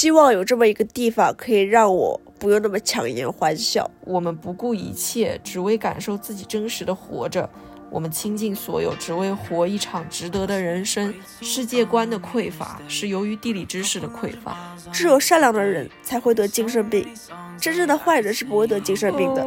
希望有这么一个地方，可以让我不用那么强颜欢笑。我们不顾一切，只为感受自己真实的活着。我们倾尽所有，只为活一场值得的人生。世界观的匮乏是由于地理知识的匮乏。只有善良的人才会得精神病，真正的坏人是不会得精神病的。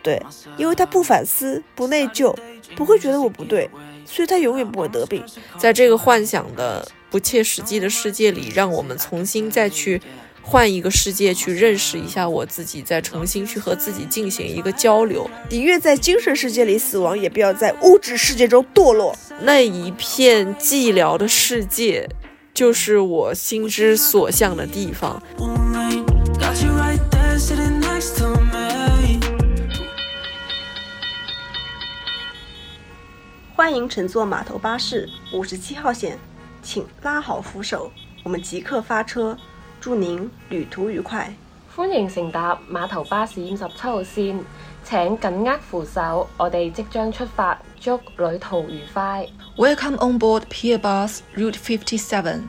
对，因为他不反思、不内疚、不会觉得我不对，所以他永远不会得病。在这个幻想的不切实际的世界里，让我们重新再去。换一个世界去认识一下我自己，再重新去和自己进行一个交流。宁愿在精神世界里死亡，也不要在物质世界中堕落。那一片寂寥的世界，就是我心之所向的地方。欢迎乘坐码头巴士五十七號線，請拉好扶手，我們即刻發車。祝您旅途愉快。歡迎乘搭碼頭巴士五十七號線，請緊握扶手，我哋即將出發，祝旅途愉快。Welcome on board Pier Bus Route 57.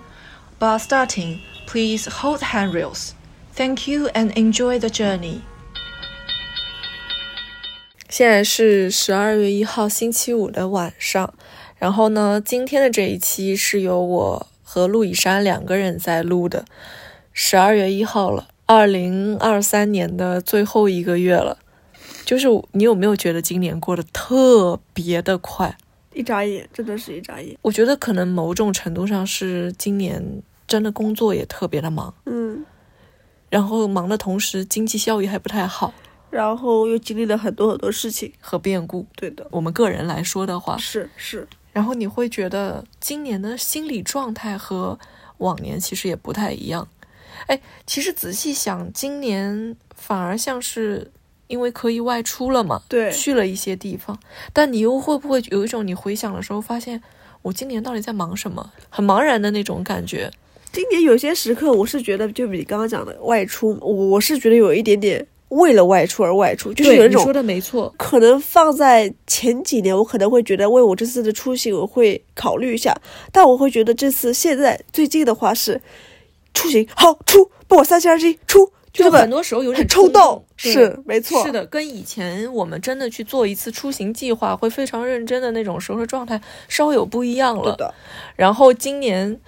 Bus starting, please hold handrails. Thank you and enjoy the journey. 现在是十二月一号星期五的晚上，然后呢，今天的这一期是由我和陆以山两个人在录的。十二月一号了，二零二三年的最后一个月了，就是你有没有觉得今年过得特别的快？一眨眼，真的是一眨眼。我觉得可能某种程度上是今年真的工作也特别的忙，嗯，然后忙的同时经济效益还不太好，然后又经历了很多很多事情和变故。对的，我们个人来说的话，是是。然后你会觉得今年的心理状态和往年其实也不太一样。哎，其实仔细想，今年反而像是因为可以外出了嘛，对，去了一些地方。但你又会不会有一种你回想的时候，发现我今年到底在忙什么，很茫然的那种感觉？今年有些时刻，我是觉得，就比你刚刚讲的外出，我是觉得有一点点为了外出而外出，就是有一种说的没错。可能放在前几年，我可能会觉得为我这次的出行，我会考虑一下。但我会觉得这次现在最近的话是。出行好出，不我三七二十一出，就很多时候有点冲动，是没错，是的，跟以前我们真的去做一次出行计划会非常认真的那种时候状态稍微有不一样了。的。然后今年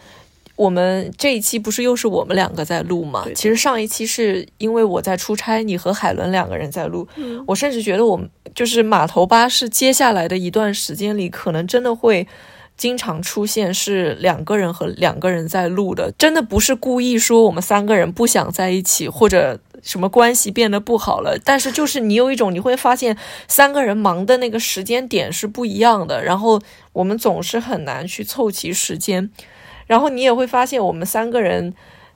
我们这一期不是又是我们两个在录吗？其实上一期是因为我在出差，你和海伦两个人在录。我甚至觉得我们就是码头巴士接下来的一段时间里，可能真的会。经常出现是两个人和两个人在录的，真的不是故意说我们三个人不想在一起或者什么关系变得不好了，但是就是你有一种你会发现三个人忙的那个时间点是不一样的，然后我们总是很难去凑齐时间，然后你也会发现我们三个人，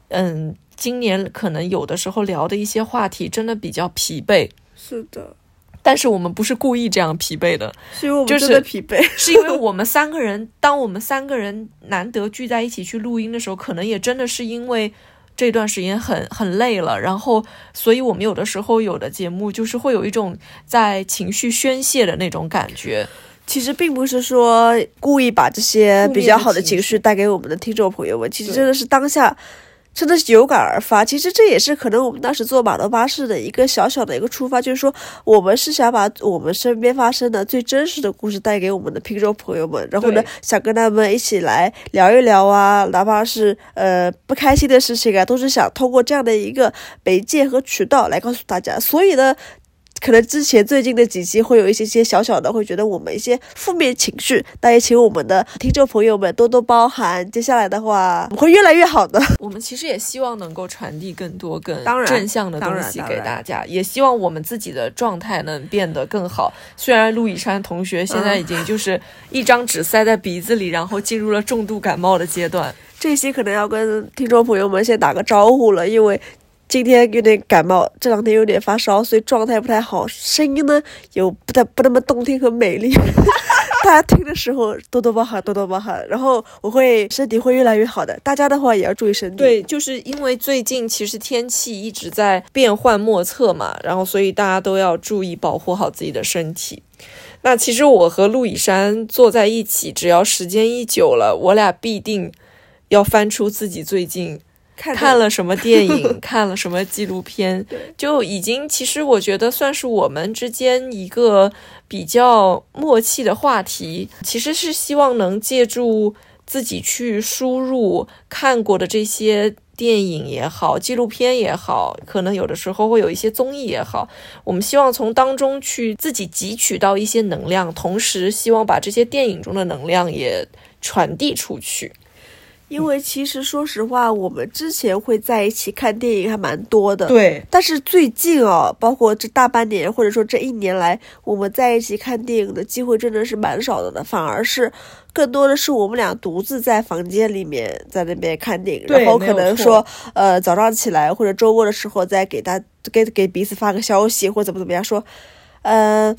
嗯，今年可能有的时候聊的一些话题真的比较疲惫。是的。但是我们不是故意这样疲惫的，是因为我们真的疲惫，是因为我们三个人，当我们三个人难得聚在一起去录音的时候，可能也真的是因为这段时间很很累了，然后，所以我们有的时候有的节目就是会有一种在情绪宣泄的那种感觉。其实并不是说故意把这些比较好的情绪带给我们的听众朋友们，其实真的是当下。真的是有感而发，其实这也是可能我们当时坐码头巴士的一个小小的一个出发，就是说我们是想把我们身边发生的最真实的故事带给我们的听众朋友们，然后呢，想跟他们一起来聊一聊啊，哪怕是呃不开心的事情啊，都是想通过这样的一个媒介和渠道来告诉大家，所以呢。可能之前最近的几期会有一些些小小的，会觉得我们一些负面情绪，那也请我们的听众朋友们多多包涵。接下来的话，我会越来越好的。我们其实也希望能够传递更多更正向的东西给大家，也希望我们自己的状态能变得更好。虽然陆以山同学现在已经就是一张纸塞在鼻子里，然后进入了重度感冒的阶段，这期可能要跟听众朋友们先打个招呼了，因为。今天有点感冒，这两天有点发烧，所以状态不太好，声音呢有不太不那么动听和美丽。大家听的时候多多包涵，多多包涵。然后我会身体会越来越好的，大家的话也要注意身体。对，就是因为最近其实天气一直在变幻莫测嘛，然后所以大家都要注意保护好自己的身体。那其实我和陆以山坐在一起，只要时间一久了，我俩必定要翻出自己最近。看看了什么电影，看了什么纪录片，就已经其实我觉得算是我们之间一个比较默契的话题。其实是希望能借助自己去输入看过的这些电影也好，纪录片也好，可能有的时候会有一些综艺也好，我们希望从当中去自己汲取到一些能量，同时希望把这些电影中的能量也传递出去。因为其实说实话，我们之前会在一起看电影还蛮多的，对。但是最近哦，包括这大半年或者说这一年来，我们在一起看电影的机会真的是蛮少的，反而是更多的是我们俩独自在房间里面在那边看电影，然后可能说呃早上起来或者周末的时候再给他给给彼此发个消息或怎么怎么样说，呃。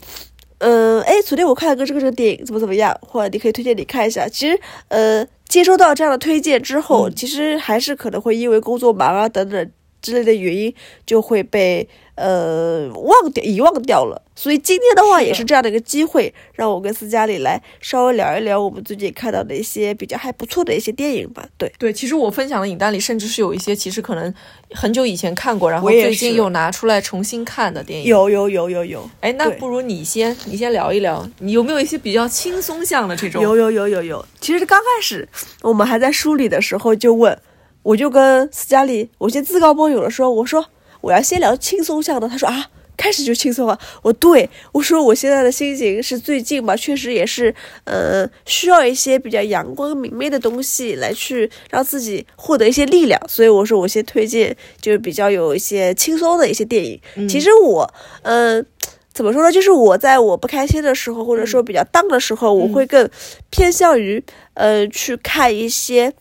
嗯，哎，昨天我看了个这个这个电影，怎么怎么样？或者你可以推荐你看一下。其实，呃，接收到这样的推荐之后，其实还是可能会因为工作忙啊等等之类的原因，就会被。呃，忘掉遗忘掉了，所以今天的话也是这样的一个机会，让我跟斯嘉丽来稍微聊一聊我们最近看到的一些比较还不错的一些电影吧。对对，其实我分享的影单里，甚至是有一些其实可能很久以前看过，然后最近又拿出来重新看的电影。有有有有有。哎，那不如你先，你先聊一聊，你有没有一些比较轻松向的这种？有有有有有。其实刚开始我们还在梳理的时候就问，我就跟斯嘉丽，我先自告奋勇的说，我说。我要先聊轻松向的，他说啊，开始就轻松了。我对我说，我现在的心情是最近吧，确实也是，呃，需要一些比较阳光明媚的东西来去让自己获得一些力量。所以我说，我先推荐就是比较有一些轻松的一些电影。其实我，嗯，怎么说呢？就是我在我不开心的时候，或者说比较 down 的时候，我会更偏向于，呃，去看一些，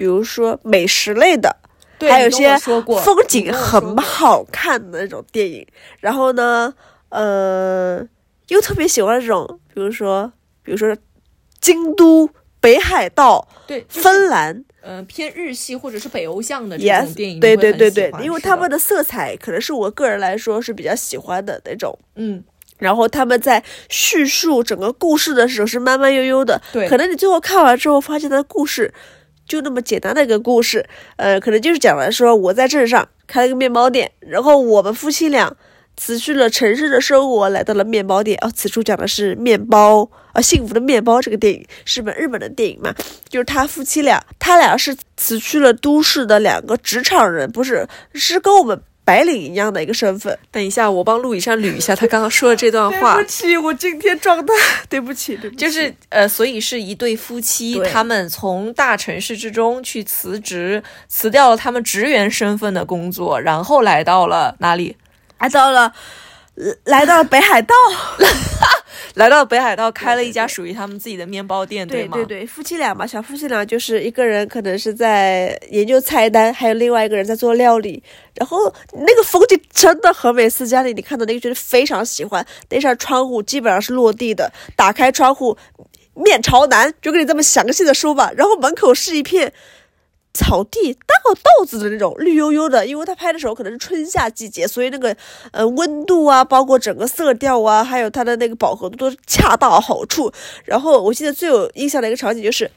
比如说美食类的。还有些风景很好看的那种电影，然后呢，呃，又特别喜欢这种，比如说，比如说，京都、北海道、对，芬兰，嗯，偏日系或者是北欧向的这种电影，对对对对，因为他们的色彩可能是我个人来说是比较喜欢的那种，嗯，然后他们在叙述整个故事的时候是慢慢悠悠的，对，可能你最后看完之后发现他的故事。就那么简单的一个故事，呃，可能就是讲了说我在镇上开了个面包店，然后我们夫妻俩辞去了城市的生活，来到了面包店。哦，此处讲的是面包啊，幸福的面包这个电影是本日本的电影嘛？就是他夫妻俩，他俩是辞去了都市的两个职场人，不是，是跟我们。白领一样的一个身份。等一下，我帮陆以山捋一下他刚刚说的这段话。对不起，我今天状态，对不起，对不起。就是呃，所以是一对夫妻，他们从大城市之中去辞职，辞掉了他们职员身份的工作，然后来到了哪里？来到了。来到了北海道，来到北海道开了一家属于他们自己的面包店，对吗？对对，夫妻俩嘛，小夫妻俩就是一个人可能是在研究菜单，还有另外一个人在做料理。然后那个风景真的很美，斯嘉丽，你看到那个觉得非常喜欢。那扇窗户基本上是落地的，打开窗户面朝南，就跟你这么详细的说吧。然后门口是一片。草地、大豆子的那种绿油油的，因为他拍的时候可能是春夏季节，所以那个呃温度啊，包括整个色调啊，还有它的那个饱和度都恰到好处。然后我记得最有印象的一个场景就是。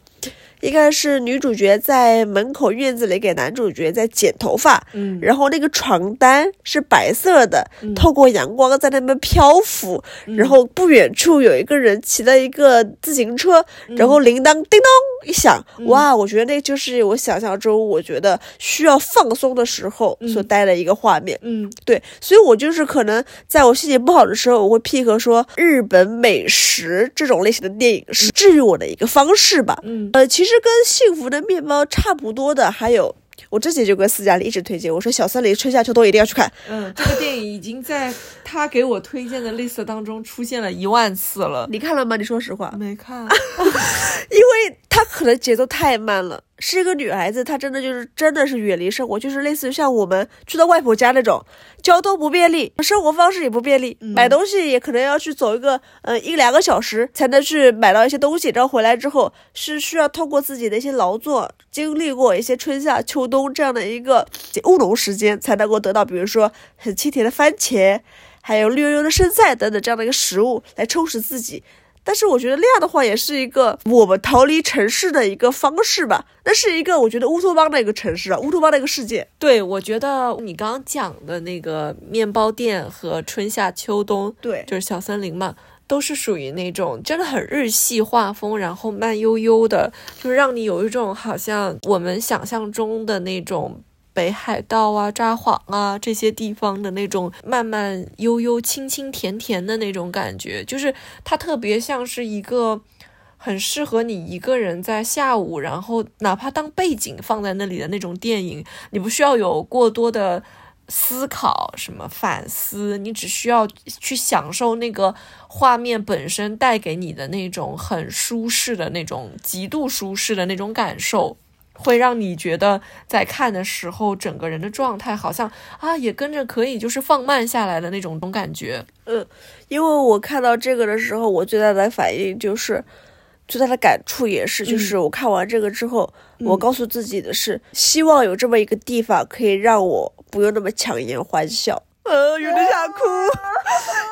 应该是女主角在门口院子里给男主角在剪头发，嗯，然后那个床单是白色的，透过阳光在那边漂浮，然后不远处有一个人骑了一个自行车，然后铃铛叮咚一响，哇，我觉得那就是我想象中我觉得需要放松的时候所带的一个画面，嗯，对，所以我就是可能在我心情不好的时候，我会 pick 说日本美食这种类型的电影是治愈我的一个方式吧，嗯，呃，其实。是跟幸福的面包差不多的，还有我之前就跟斯嘉丽一直推荐，我说小森林春夏秋冬一定要去看。嗯，这个电影已经在他给我推荐的 list 当中出现了一万次了。你看了吗？你说实话，没看，因为他可能节奏太慢了。是一个女孩子，她真的就是真的是远离生活，就是类似于像我们去到外婆家那种，交通不便利，生活方式也不便利，买东西也可能要去走一个呃一两个小时才能去买到一些东西，然后回来之后是需要通过自己的一些劳作，经历过一些春夏秋冬这样的一个务农时间，才能够得到，比如说很清甜的番茄，还有绿油油的生菜等等这样的一个食物来充实自己。但是我觉得那样的话也是一个我们逃离城市的一个方式吧。那是一个我觉得乌托邦的一个城市啊，乌托邦的一个世界。对，我觉得你刚刚讲的那个面包店和春夏秋冬，对，就是小森林嘛，都是属于那种真的很日系画风，然后慢悠悠的，就是让你有一种好像我们想象中的那种。北海道啊、札幌啊这些地方的那种慢慢悠悠、清清甜甜的那种感觉，就是它特别像是一个很适合你一个人在下午，然后哪怕当背景放在那里的那种电影。你不需要有过多的思考、什么反思，你只需要去享受那个画面本身带给你的那种很舒适的那种、极度舒适的那种感受。会让你觉得在看的时候，整个人的状态好像啊，也跟着可以就是放慢下来的那种种感觉。嗯，因为我看到这个的时候，我最大的反应就是最大的感触也是，就是我看完这个之后，我告诉自己的是，希望有这么一个地方可以让我不用那么强颜欢笑。呃，有点想哭，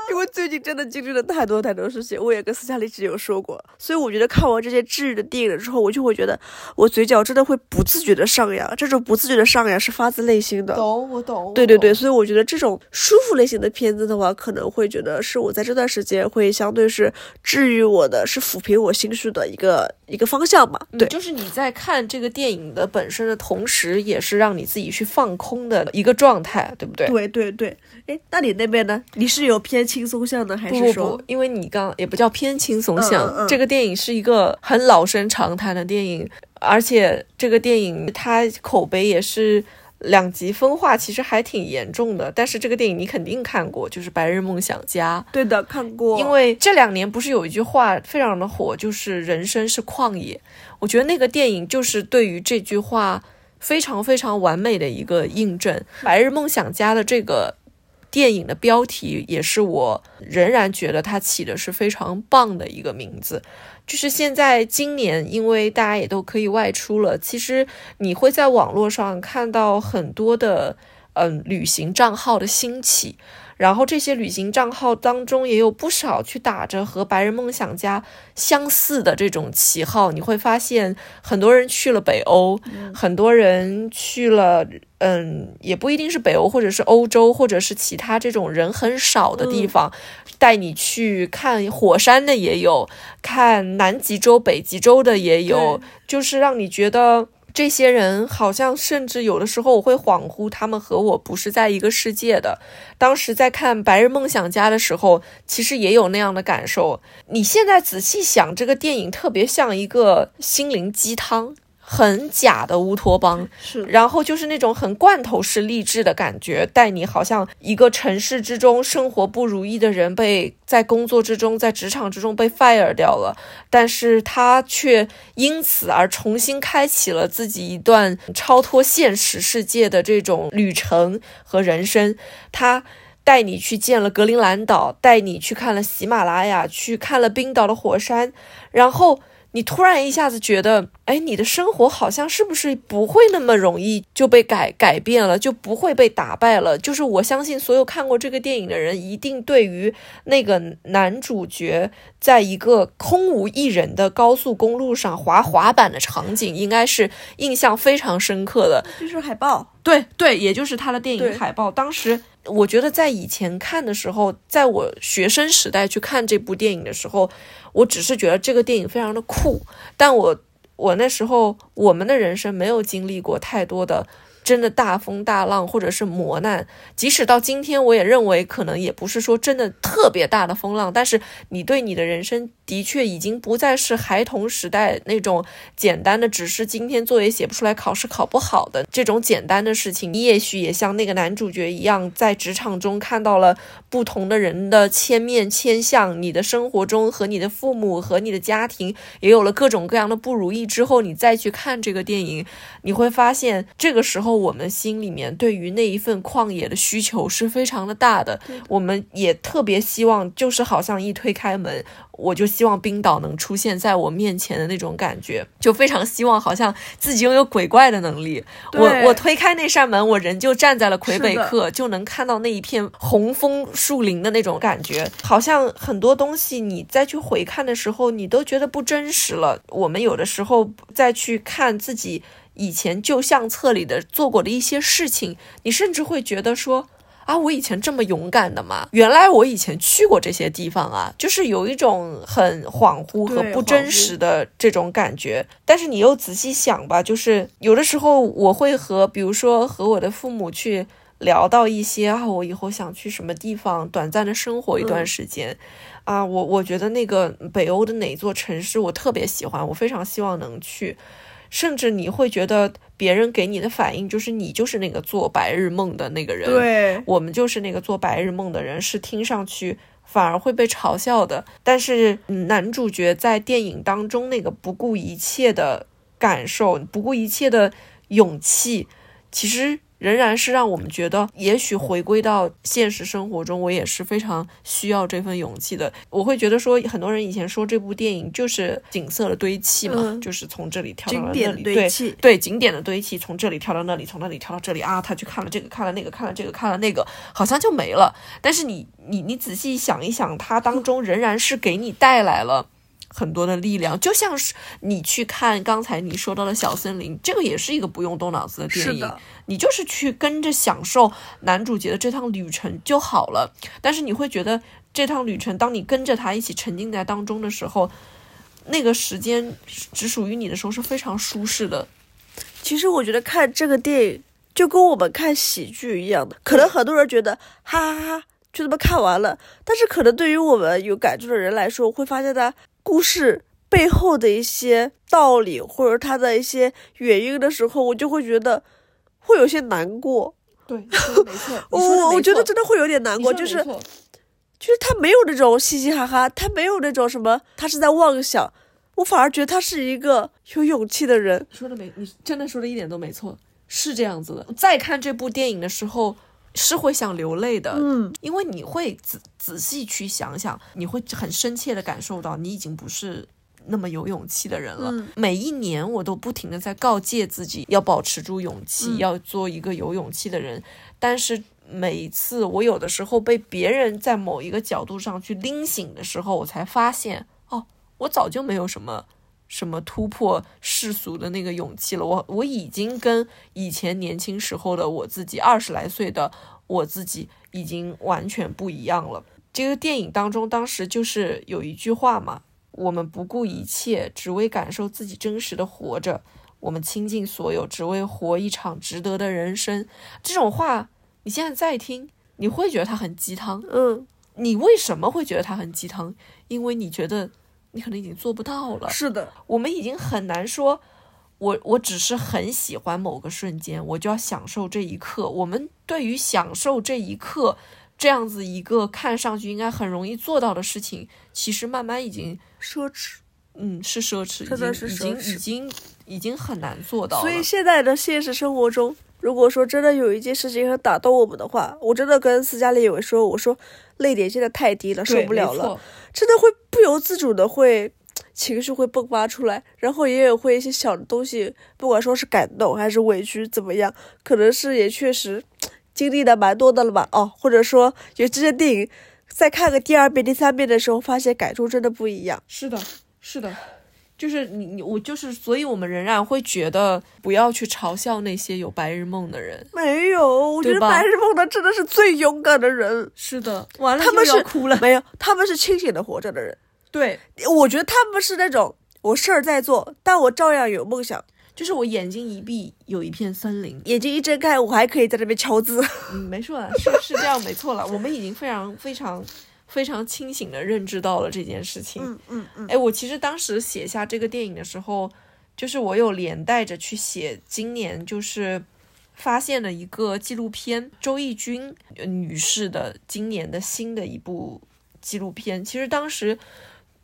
因为最近真的经历了太多太多事情。我也跟斯嘉丽姐有说过，所以我觉得看完这些治愈的电影了之后，我就会觉得我嘴角真的会不自觉的上扬。这种不自觉的上扬是发自内心的。懂，我懂。对对对，所以我觉得这种舒服类型的片子的话，可能会觉得是我在这段时间会相对是治愈我的，是抚平我心绪的一个一个方向嘛。对，就是你在看这个电影的本身的同时，也是让你自己去放空的一个状态，对不对？对对对。哎，那你那边呢？你是有偏轻松向的，还是说？因为你刚也不叫偏轻松向，这个电影是一个很老生常谈的电影，而且这个电影它口碑也是两极分化，其实还挺严重的。但是这个电影你肯定看过，就是《白日梦想家》。对的，看过。因为这两年不是有一句话非常的火，就是“人生是旷野”。我觉得那个电影就是对于这句话非常非常完美的一个印证。《白日梦想家》的这个。电影的标题也是我仍然觉得它起的是非常棒的一个名字，就是现在今年，因为大家也都可以外出了，其实你会在网络上看到很多的嗯旅行账号的兴起。然后这些旅行账号当中也有不少去打着和白日梦想家相似的这种旗号，你会发现很多人去了北欧，很多人去了，嗯，也不一定是北欧，或者是欧洲，或者是其他这种人很少的地方，带你去看火山的也有，看南极洲、北极洲的也有，就是让你觉得。这些人好像甚至有的时候我会恍惚，他们和我不是在一个世界的。当时在看《白日梦想家》的时候，其实也有那样的感受。你现在仔细想，这个电影特别像一个心灵鸡汤。很假的乌托邦，是，然后就是那种很罐头式励志的感觉，带你好像一个城市之中生活不如意的人被在工作之中，在职场之中被 fire 掉了，但是他却因此而重新开启了自己一段超脱现实世界的这种旅程和人生。他带你去见了格陵兰岛，带你去看了喜马拉雅，去看了冰岛的火山，然后。你突然一下子觉得，哎，你的生活好像是不是不会那么容易就被改改变了，就不会被打败了？就是我相信所有看过这个电影的人，一定对于那个男主角在一个空无一人的高速公路上滑滑板的场景，应该是印象非常深刻的。就是海报，对对，也就是他的电影海报。当时我觉得在以前看的时候，在我学生时代去看这部电影的时候。我只是觉得这个电影非常的酷，但我我那时候我们的人生没有经历过太多的。真的大风大浪，或者是磨难，即使到今天，我也认为可能也不是说真的特别大的风浪。但是你对你的人生的确已经不再是孩童时代那种简单的，只是今天作业写不出来，考试考不好的这种简单的事情。你也许也像那个男主角一样，在职场中看到了不同的人的千面千相，你的生活中和你的父母和你的家庭也有了各种各样的不如意之后，你再去看这个电影，你会发现这个时候。候我们心里面对于那一份旷野的需求是非常的大的，我们也特别希望，就是好像一推开门，我就希望冰岛能出现在我面前的那种感觉，就非常希望好像自己拥有鬼怪的能力。我我推开那扇门，我人就站在了魁北克，就能看到那一片红枫树林的那种感觉，好像很多东西你再去回看的时候，你都觉得不真实了。我们有的时候再去看自己。以前旧相册里的做过的一些事情，你甚至会觉得说啊，我以前这么勇敢的吗？原来我以前去过这些地方啊，就是有一种很恍惚和不真实的这种感觉。但是你又仔细想吧，就是有的时候我会和，比如说和我的父母去聊到一些啊，我以后想去什么地方短暂的生活一段时间啊，我我觉得那个北欧的哪座城市我特别喜欢，我非常希望能去。甚至你会觉得别人给你的反应就是你就是那个做白日梦的那个人，对我们就是那个做白日梦的人，是听上去反而会被嘲笑的。但是男主角在电影当中那个不顾一切的感受，不顾一切的勇气，其实。仍然是让我们觉得，也许回归到现实生活中，我也是非常需要这份勇气的。我会觉得说，很多人以前说这部电影就是景色的堆砌嘛，就是从这里跳到那里，对对，景点的堆砌，从这里跳到那里，从那里跳到这里啊，他去看了这个，看了那个，看了这个，看了那个，好像就没了。但是你你你仔细想一想，它当中仍然是给你带来了。很多的力量，就像是你去看刚才你说到的小森林，这个也是一个不用动脑子的电影，你就是去跟着享受男主角的这趟旅程就好了。但是你会觉得这趟旅程，当你跟着他一起沉浸在当中的时候，那个时间只属于你的时候是非常舒适的。其实我觉得看这个电影就跟我们看喜剧一样的，可能很多人觉得哈哈哈就这么看完了，但是可能对于我们有感触的人来说，会发现他。故事背后的一些道理，或者它的一些原因的时候，我就会觉得会有些难过。对，没错，我我觉得真的会有点难过，就是就是他没有那种嘻嘻哈哈，他没有那种什么，他是在妄想，我反而觉得他是一个有勇气的人。说的没，你真的说的一点都没错，是这样子的。再看这部电影的时候。是会想流泪的，嗯，因为你会仔仔细去想想，你会很深切的感受到，你已经不是那么有勇气的人了。每一年我都不停的在告诫自己要保持住勇气，要做一个有勇气的人。但是每一次我有的时候被别人在某一个角度上去拎醒的时候，我才发现，哦，我早就没有什么。什么突破世俗的那个勇气了？我我已经跟以前年轻时候的我自己，二十来岁的我自己已经完全不一样了。这个电影当中，当时就是有一句话嘛：“我们不顾一切，只为感受自己真实的活着；我们倾尽所有，只为活一场值得的人生。”这种话，你现在再听，你会觉得它很鸡汤。嗯，你为什么会觉得它很鸡汤？因为你觉得。你可能已经做不到了。是的，我们已经很难说，我我只是很喜欢某个瞬间，我就要享受这一刻。我们对于享受这一刻这样子一个看上去应该很容易做到的事情，其实慢慢已经奢侈。嗯，是奢侈，真的是已经已经已经很难做到。所以现在的现实生活中，如果说真的有一件事情很打动我们的话，我真的跟斯嘉丽有说，我说泪点现在太低了，受不了了。真的会不由自主的会情绪会迸发出来，然后也有会一些小的东西，不管说是感动还是委屈怎么样，可能是也确实经历的蛮多的了吧？哦，或者说有这些电影再看个第二遍、第三遍的时候，发现感触真的不一样。是的，是的，就是你你我就是，所以我们仍然会觉得不要去嘲笑那些有白日梦的人。没有，我觉得白日梦的真的是最勇敢的人。是的，完了他们是哭了。没有，他们是清醒的活着的人。对，我觉得他们是那种我事儿在做，但我照样有梦想。就是我眼睛一闭，有一片森林；眼睛一睁开，我还可以在这边敲字。嗯，没错，是是这样，没错了。我们已经非常非常非常清醒的认知到了这件事情。嗯嗯嗯。哎，我其实当时写下这个电影的时候，就是我有连带着去写今年就是发现了一个纪录片，周轶君女士的今年的新的一部纪录片。其实当时。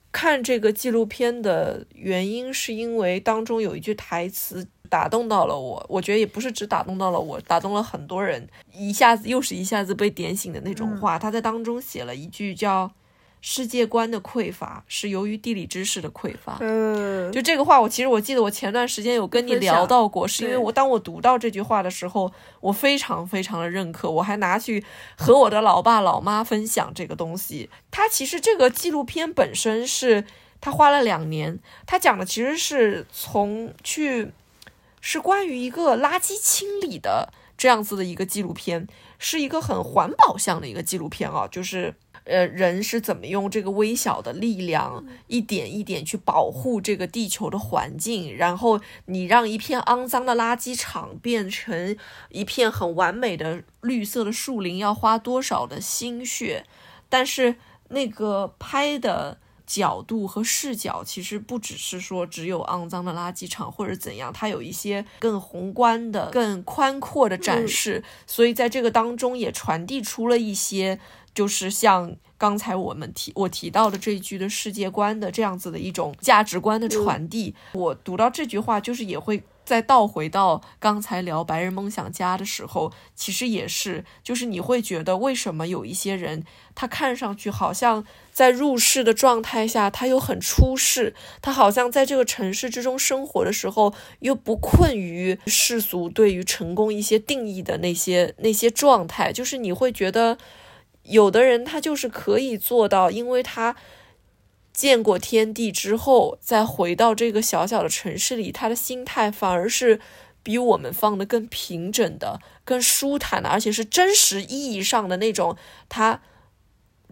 看这个纪录片的原因，是因为当中有一句台词打动到了我。我觉得也不是只打动到了我，打动了很多人，一下子又是一下子被点醒的那种话。他在当中写了一句叫。世界观的匮乏是由于地理知识的匮乏。嗯，就这个话，我其实我记得我前段时间有跟你聊到过，是因为我当我读到这句话的时候，我非常非常的认可，我还拿去和我的老爸老妈分享这个东西。他其实这个纪录片本身是他花了两年，他讲的其实是从去是关于一个垃圾清理的这样子的一个纪录片，是一个很环保向的一个纪录片啊，就是。呃，人是怎么用这个微小的力量，一点一点去保护这个地球的环境？然后你让一片肮脏的垃圾场变成一片很完美的绿色的树林，要花多少的心血？但是那个拍的角度和视角，其实不只是说只有肮脏的垃圾场或者怎样，它有一些更宏观的、更宽阔的展示。所以在这个当中，也传递出了一些。就是像刚才我们提我提到的这一句的世界观的这样子的一种价值观的传递，我读到这句话，就是也会再倒回到刚才聊白日梦想家的时候，其实也是，就是你会觉得为什么有一些人，他看上去好像在入世的状态下，他又很出世，他好像在这个城市之中生活的时候，又不困于世俗对于成功一些定义的那些那些状态，就是你会觉得。有的人他就是可以做到，因为他见过天地之后，再回到这个小小的城市里，他的心态反而是比我们放的更平整的、更舒坦的，而且是真实意义上的那种他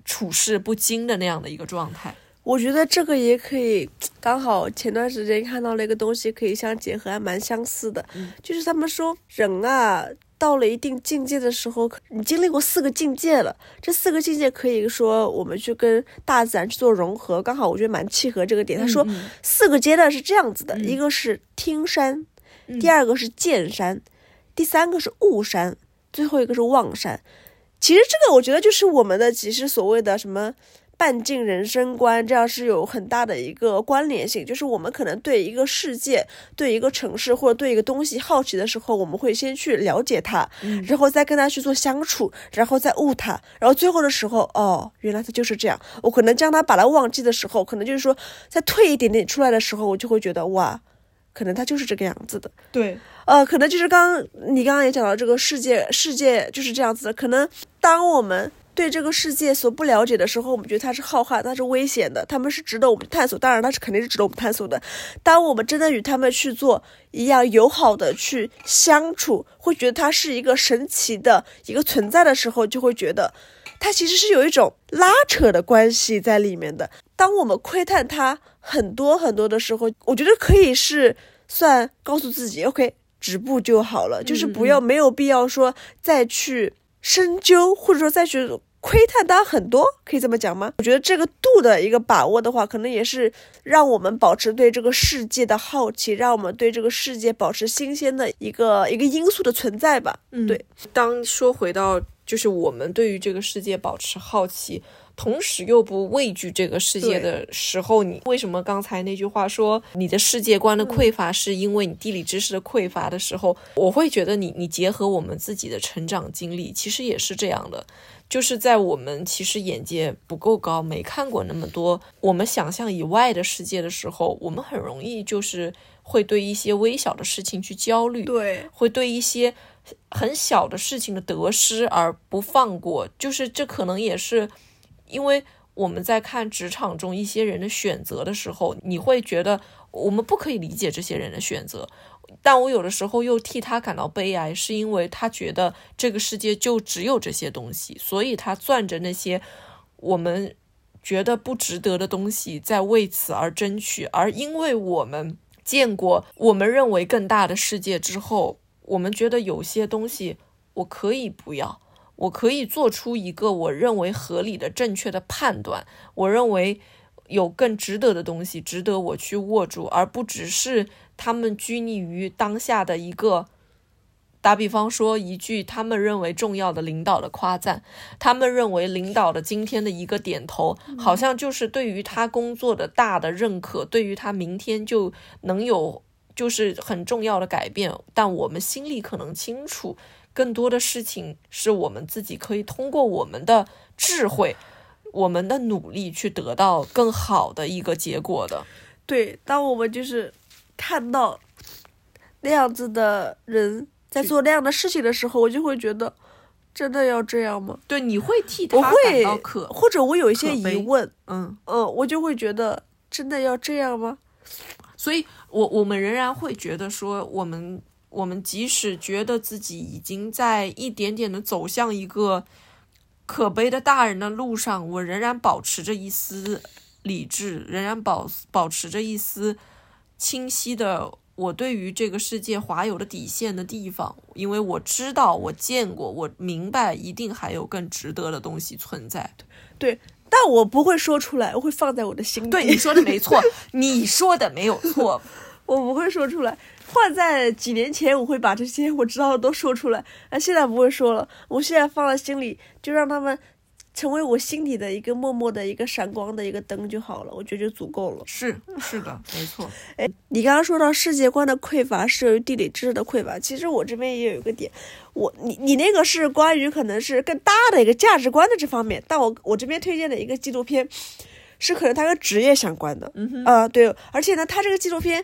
处事不惊的那样的一个状态。我觉得这个也可以，刚好前段时间看到了一个东西，可以相结合，还蛮相似的，就是他们说人啊。到了一定境界的时候，你经历过四个境界了。这四个境界可以说我们去跟大自然去做融合，刚好我觉得蛮契合这个点。他说四个阶段是这样子的：一个是听山，第二个是见山，第三个是悟山，最后一个是望山。其实这个我觉得就是我们的其实所谓的什么。半径人生观，这样是有很大的一个关联性。就是我们可能对一个世界、对一个城市或者对一个东西好奇的时候，我们会先去了解它，然后再跟它去做相处，然后再悟它，然后最后的时候，哦，原来它就是这样。我可能将它把它忘记的时候，可能就是说再退一点点出来的时候，我就会觉得哇，可能它就是这个样子的。对，呃，可能就是刚你刚刚也讲到这个世界，世界就是这样子的。可能当我们。对这个世界所不了解的时候，我们觉得它是浩瀚，它是危险的，他们是值得我们探索。当然，它是肯定是值得我们探索的。当我们真的与他们去做一样友好的去相处，会觉得它是一个神奇的一个存在的时候，就会觉得它其实是有一种拉扯的关系在里面的。当我们窥探它很多很多的时候，我觉得可以是算告诉自己，OK，止步就好了，就是不要没有必要说再去。深究，或者说再去窥探它很多，可以这么讲吗？我觉得这个度的一个把握的话，可能也是让我们保持对这个世界的好奇，让我们对这个世界保持新鲜的一个一个因素的存在吧。嗯，对。当说回到就是我们对于这个世界保持好奇。同时又不畏惧这个世界的时候，你为什么刚才那句话说你的世界观的匮乏是因为你地理知识的匮乏的时候，我会觉得你你结合我们自己的成长经历，其实也是这样的，就是在我们其实眼界不够高，没看过那么多我们想象以外的世界的时候，我们很容易就是会对一些微小的事情去焦虑，对，会对一些很小的事情的得失而不放过，就是这可能也是。因为我们在看职场中一些人的选择的时候，你会觉得我们不可以理解这些人的选择，但我有的时候又替他感到悲哀，是因为他觉得这个世界就只有这些东西，所以他攥着那些我们觉得不值得的东西，在为此而争取。而因为我们见过我们认为更大的世界之后，我们觉得有些东西我可以不要。我可以做出一个我认为合理的、正确的判断。我认为有更值得的东西，值得我去握住，而不只是他们拘泥于当下的一个。打比方说一句他们认为重要的领导的夸赞，他们认为领导的今天的一个点头，好像就是对于他工作的大的认可，对于他明天就能有。就是很重要的改变，但我们心里可能清楚，更多的事情是我们自己可以通过我们的智慧、我们的努力去得到更好的一个结果的。对，当我们就是看到那样子的人在做那样的事情的时候，我就会觉得，真的要这样吗？对，你会替我他感会到可，或者我有一些疑问，嗯。嗯，我就会觉得，真的要这样吗？所以我我们仍然会觉得说，我们我们即使觉得自己已经在一点点的走向一个可悲的大人的路上，我仍然保持着一丝理智，仍然保保持着一丝清晰的我对于这个世界划有的底线的地方，因为我知道，我见过，我明白，一定还有更值得的东西存在。对，但我不会说出来，我会放在我的心里。对，你说的没错，你说的没有错。我不会说出来。换在几年前，我会把这些我知道的都说出来，啊，现在不会说了。我现在放在心里，就让他们成为我心底的一个默默的一个闪光的一个灯就好了，我觉得就足够了。是是的，没错。哎，你刚刚说到世界观的匮乏是由于地理知识的匮乏，其实我这边也有一个点，我你你那个是关于可能是更大的一个价值观的这方面，但我我这边推荐的一个纪录片，是可能它跟职业相关的，嗯哼，啊、对，而且呢，它这个纪录片，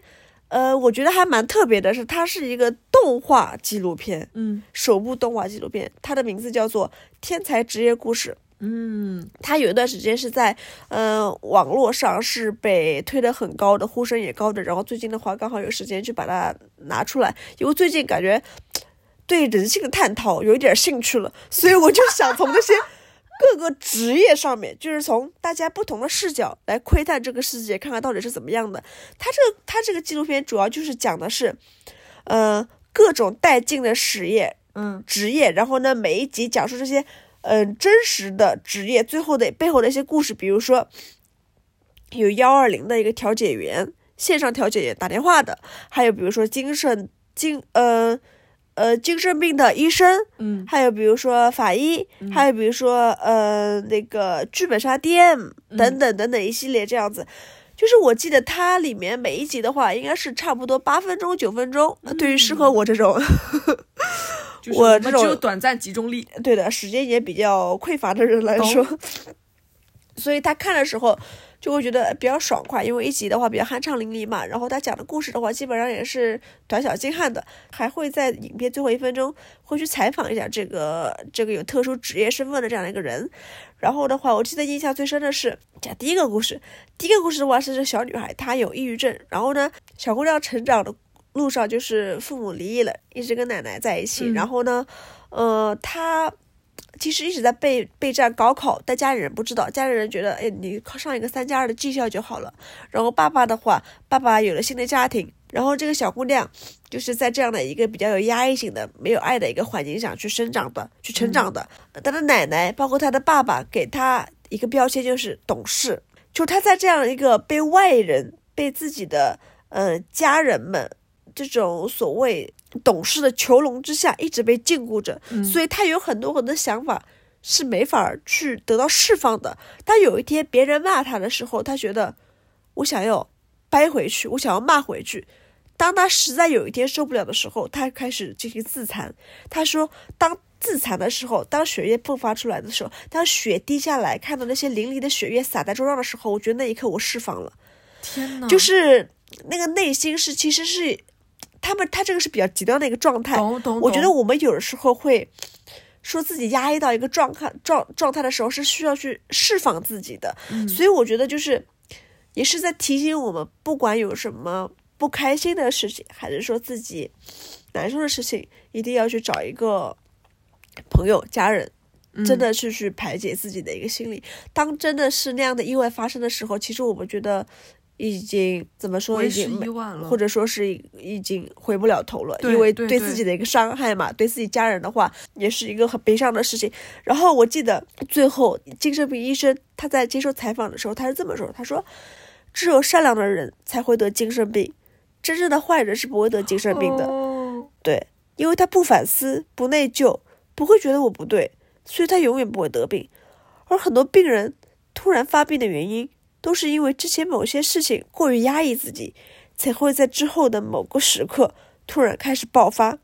呃，我觉得还蛮特别的是，它是一个动画纪录片，嗯首部动画纪录片，它的名字叫做《天才职业故事》。嗯它有一段时间是在呃网络上是被推得很高的，呼声也高的。然后最近的话，刚好有时间去把它拿出来，因为最近感觉 对人性的探讨有一点兴趣了，所以我就想从这些各个职业上面，就是从大家不同的视角来窥探这个世界，看看到底是怎么样的。他这个它这个纪录片主要就是讲的是，呃，各种带劲的实业嗯职业，然后呢，每一集讲述这些嗯、呃真实的职业最后的背后的一些故事，比如说有幺二零的一个调解员，线上调解员打电话的，还有比如说精神精呃呃精神病的医生，嗯还有比如说法医，还有比如说呃那个剧本杀 DM 等等等等一系列这样子。就是我记得它里面每一集的话，应该是差不多八分钟九分钟。对于适合我这种，就是我这种只有短暂集中力。对的，时间也比较匮乏的人来说，所以他看的时候就会觉得比较爽快，因为一集的话比较酣畅淋漓嘛，然后他讲的故事的话基本上也是短小精悍的，还会在影片最后一分钟会去采访一下这个这个有特殊职业身份的这样的一个人。然后的话，我记得印象最深的是讲第一个故事，第一个故事的话是这小女孩她有抑郁症，然后呢，小姑娘成长的路上就是父母离异了，一直跟奶奶在一起，嗯然后呢，呃，她其实一直在备备战高考，但家里人不知道，家里人觉得，哎，你考上一个三加二的技校就好了。然后爸爸的话，爸爸有了新的家庭，然后这个小姑娘就是在这样的一个比较有压抑性的、没有爱的一个环境下去生长的、去成长的。她的奶奶，包括她的爸爸，给她一个标签就是懂事，就她在这样一个被外人、被自己的呃家人们这种所谓懂事的囚笼之下，一直被禁锢着，所以他有很多很多想法是没法去得到释放的。当有一天别人骂他的时候，他觉得我想要掰回去，我想要骂回去。当他实在有一天受不了的时候，他开始进行自残。他说，当自残的时候，当血液迸发出来的时候，当血滴下来，看到那些淋漓的血液洒在桌上的时候，我觉得那一刻我释放了。天呐，就是那个内心是其实是他们他这个是比较极端的一个状态。懂懂。我觉得我们有的时候会说自己压抑到一个状态状状态的时候，是需要去释放自己的。嗯所以我觉得就是也是在提醒我们，不管有什么不开心的事情，还是说自己难受的事情，一定要去找一个朋友、家人。嗯真的是去排解自己的一个心理。当真的是那样的意外发生的时候，其实我们觉得已经怎么说，已经或者说是已经回不了头了，因为对自己的一个伤害嘛，对自己家人的话也是一个很悲伤的事情。然后我记得最后精神病医生他在接受采访的时候，他是这么说：“他说，只有善良的人才会得精神病，真正的坏人是不会得精神病的。哦对，因为他不反思、不内疚，不会觉得我不对，所以他永远不会得病。而很多病人突然发病的原因，都是因为之前某些事情过于压抑自己，才会在之后的某个时刻突然开始爆发。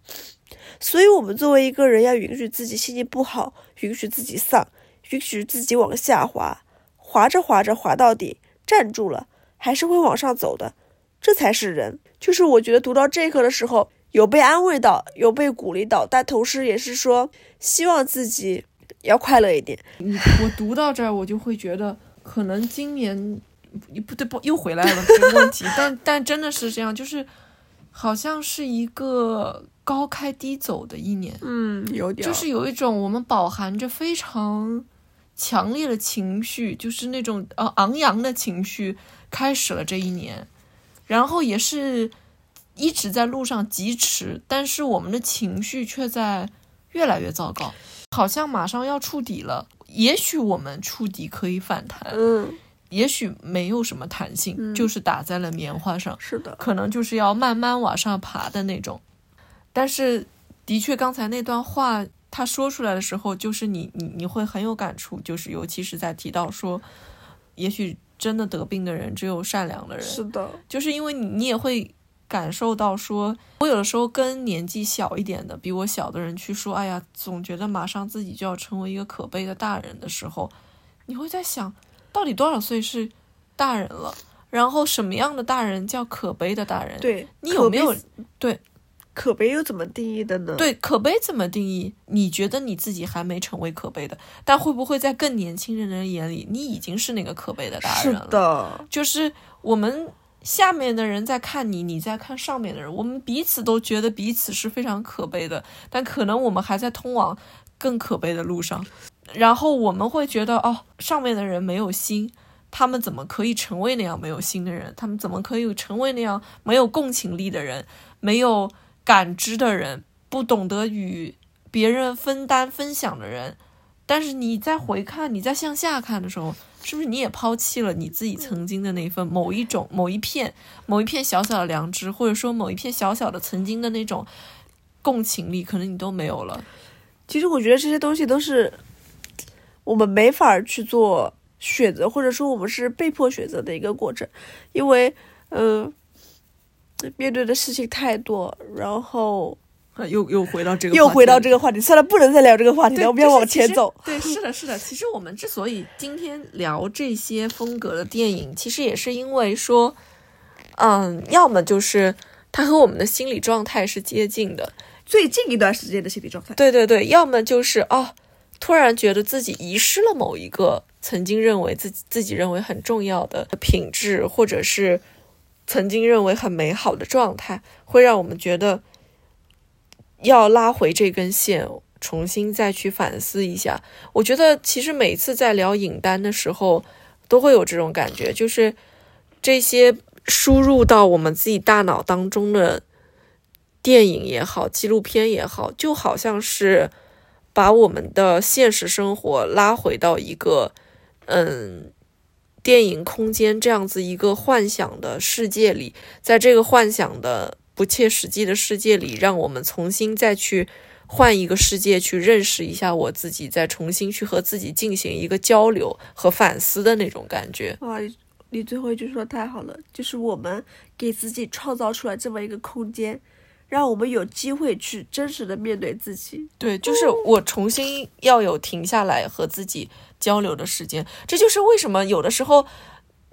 所以，我们作为一个人，要允许自己心情不好，允许自己丧，允许自己往下滑，滑着滑着滑到底，站住了，还是会往上走的，这才是人。就是我觉得读到这一刻的时候，有被安慰到，有被鼓励到，但同时也是说，希望自己要快乐一点。你我读到这儿，我就会觉得，可能今年，不对不又回来了 这个问题，但但真的是这样，就是好像是一个。高开低走的一年，嗯，有点，就是有一种我们饱含着非常强烈的情绪，就是那种呃昂扬的情绪，开始了这一年，然后也是一直在路上疾驰，但是我们的情绪却在越来越糟糕，好像马上要触底了。也许我们触底可以反弹，嗯，也许没有什么弹性，就是打在了棉花上，是的，可能就是要慢慢往上爬的那种。但是，的确，刚才那段话他说出来的时候，就是你你你会很有感触，就是尤其是在提到说，也许真的得病的人只有善良的人。是的，就是因为你你也会感受到说，我有的时候跟年纪小一点的、比我小的人去说，哎呀，总觉得马上自己就要成为一个可悲的大人的时候，你会在想，到底多少岁是大人了？然后什么样的大人叫可悲的大人？对你有没有对？可悲又怎么定义的呢？对，可悲怎么定义？你觉得你自己还没成为可悲的，但会不会在更年轻人的眼里，你已经是那个可悲的大人了？是的，就是我们下面的人在看你，你在看上面的人，我们彼此都觉得彼此是非常可悲的，但可能我们还在通往更可悲的路上。然后我们会觉得，哦，上面的人没有心，他们怎么可以成为那样没有心的人？他们怎么可以成为那样没有共情力的人？没有。感知的人，不懂得与别人分担分享的人，但是你在回看，你在向下看的时候，是不是你也抛弃了你自己曾经的那份某一种、某一片、某一片小小的良知，或者说某一片小小的曾经的那种共情力，可能你都没有了。其实我觉得这些东西都是我们没法去做选择，或者说我们是被迫选择的一个过程，因为，嗯。面对的事情太多，然后又又回到这个，又回到这个话题。算了，不能再聊这个话题了，我们要往前走。对，是的，是的。其实我们之所以今天聊这些风格的电影，其实也是因为说，嗯，要么就是它和我们的心理状态是接近的，最近一段时间的心理状态。对对对，要么就是哦，突然觉得自己遗失了某一个曾经认为自己自己认为很重要的品质，或者是。曾经认为很美好的状态，会让我们觉得要拉回这根线，重新再去反思一下。我觉得其实每次在聊影单的时候，都会有这种感觉，就是这些输入到我们自己大脑当中的电影也好，纪录片也好，就好像是把我们的现实生活拉回到一个嗯。电影空间这样子一个幻想的世界里，在这个幻想的不切实际的世界里，让我们重新再去换一个世界去认识一下我自己，再重新去和自己进行一个交流和反思的那种感觉。哇，你最后一句说太好了，就是我们给自己创造出来这么一个空间。让我们有机会去真实的面对自己。对，就是我重新要有停下来和自己交流的时间。这就是为什么有的时候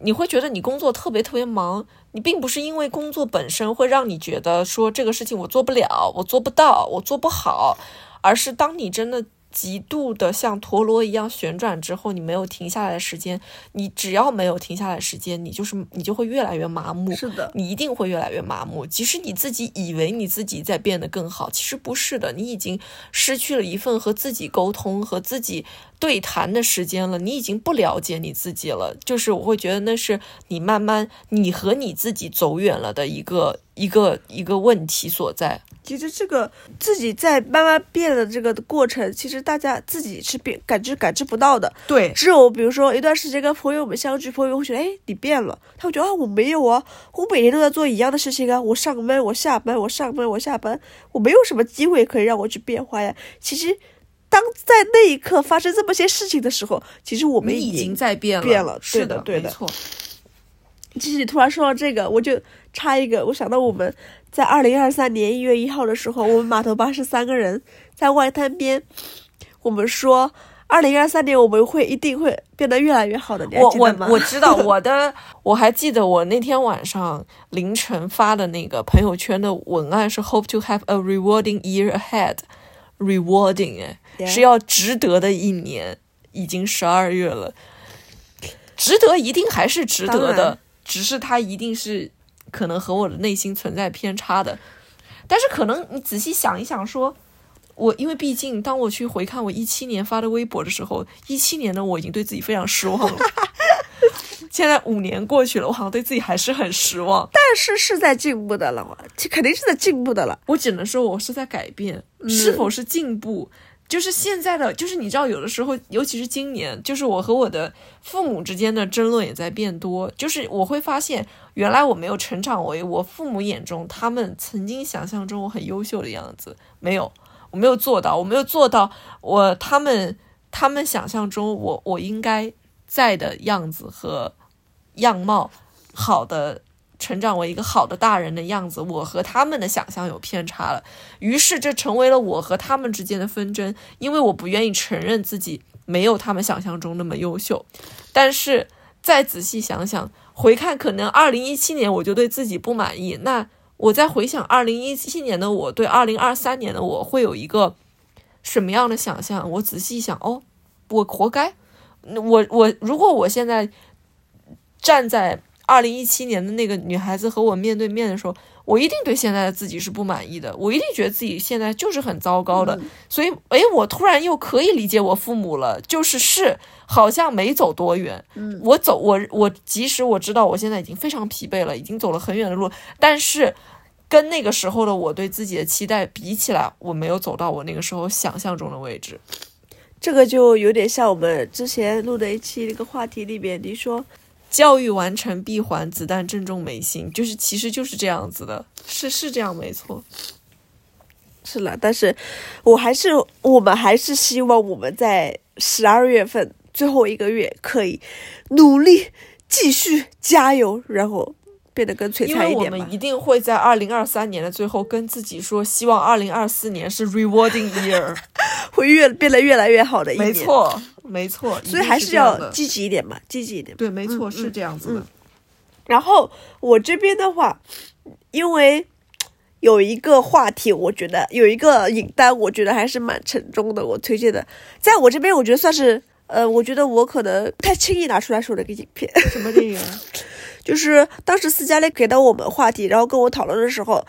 你会觉得你工作特别特别忙，你并不是因为工作本身会让你觉得说这个事情我做不了，我做不到，我做不好，而是当你真的。极度的像陀螺一样旋转之后，你没有停下来的时间，你只要没有停下来时间，你就是你就会越来越麻木。是的，你一定会越来越麻木。即使你自己以为你自己在变得更好，其实不是的，你已经失去了一份和自己沟通和自己对谈的时间了。你已经不了解你自己了，就是我会觉得那是你慢慢你和你自己走远了的一个一个一个问题所在。其实这个自己在慢慢变的这个过程，其实大家自己是变感知感知不到的。对，只有比如说一段时间跟朋友们相聚，朋友会觉得，哎，你变了。他会觉得啊，我没有啊，我每天都在做一样的事情啊，我上班，我下班，我上班，我下班，我没有什么机会可以让我去变化呀。其实，当在那一刻发生这么些事情的时候，其实我们已经在变了。变了，是的，对的，没错。其实你突然说到这个，我就插一个，我想到我们在二零二三年一月一号的时候，我们码头巴士三个人在外滩边，我们说二零二三年我们会一定会变得越来越好的。我我？我知道我的，我还记得我那天晚上凌晨发的那个朋友圈的文案是 “Hope to have a rewarding year ahead”，rewarding 哎是要值得的一年，已经十二月了，值得一定还是值得的，只是它一定是可能和我的内心存在偏差的，但是可能你仔细想一想说。我因为毕竟，当我去回看我一七年发的微博的时候，一七年的我已经对自己非常失望了。现在五年过去了，我好像对自己还是很失望。但是是在进步的了，其肯定是在进步的了。我只能说我是在改变，是否是进步？就是现在的，就是你知道，有的时候，尤其是今年，就是我和我的父母之间的争论也在变多。就是我会发现，原来我没有成长为我父母眼中他们曾经想象中我很优秀的样子，没有，我没有做到，我没有做到我他们他们想象中我我应该在的样子和样貌，好的成长为一个好的大人的样子，我和他们的想象有偏差了。于是这成为了我和他们之间的纷争，因为我不愿意承认自己没有他们想象中那么优秀。但是再仔细想想，回看可能二零一七年我就对自己不满意，那我再回想二零一七年的我对二零二三年的我会有一个什么样的想象？我仔细一想，哦，我活该。我我如果我现在站在二零一七年的那个女孩子和我面对面的时候，我一定对现在的自己是不满意的，我一定觉得自己现在就是很糟糕的。所以，诶，我突然又可以理解我父母了，就是是好像没走多远。嗯，我走，我我即使我知道我现在已经非常疲惫了，已经走了很远的路，但是跟那个时候的我对自己的期待比起来，我没有走到我那个时候想象中的位置。这个就有点像我们之前录的一期那个话题里面，你说教育完成闭环，子弹正中眉心，就是其实就是这样子的，是是这样没错。是了，但是我还是我们还是希望我们在十二月份最后一个月可以努力继续加油，然后变得更璀璨一点我们。一定会在二零二三年的最后跟自己说，希望二零二四年是 rewarding year。会越变得越来越好的一年。没，错，没错，所以还是要积极一点嘛，积极一点。对，没错，嗯是这样子的。然后我这边的话，因为有一个话题，我觉得有一个影单，我觉得还是蛮沉重的。我推荐的，在我这边，我觉得算是呃，我觉得我可能不太轻易拿出来说的一个影片，什么电影啊？就是当时斯嘉丽给到我们话题，然后跟我讨论的时候。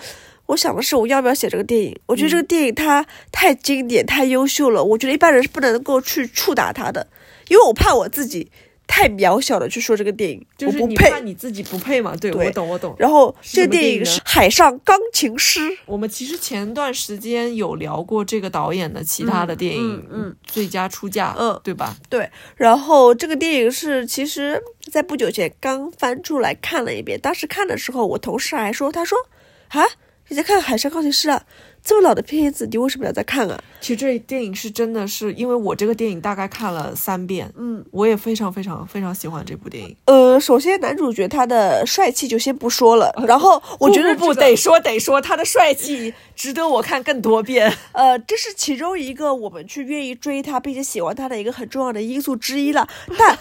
我想的是，我要不要写这个电影？我觉得这个嗯电影它太经典、太优秀了，我觉得一般人是不能够去触达它的，因为我怕我自己太渺小的去说这个电影，就是你我不配怕。你自己不配嘛？对，对我懂，我懂。然后这个电影是《海上钢琴师》，我们其实前段时间有聊过这个导演的其他的电影，嗯嗯最佳出价》，嗯对吧？对，然后这个电影是其实在不久前刚翻出来看了一遍，当时看的时候，我同事还说，他说啊，你在看《海上钢琴师》啊，这么老的片子，你为什么要再看啊？其实这电影是真的是，因为我这个电影大概看了三遍，嗯，我也非常非常非常喜欢这部电影。呃，首先男主角他的帅气就先不说了，然后我觉得不得说得说，他的帅气值得我看更多遍。呃，这是其中一个我们去愿意追他并且喜欢他的一个很重要的因素之一了。但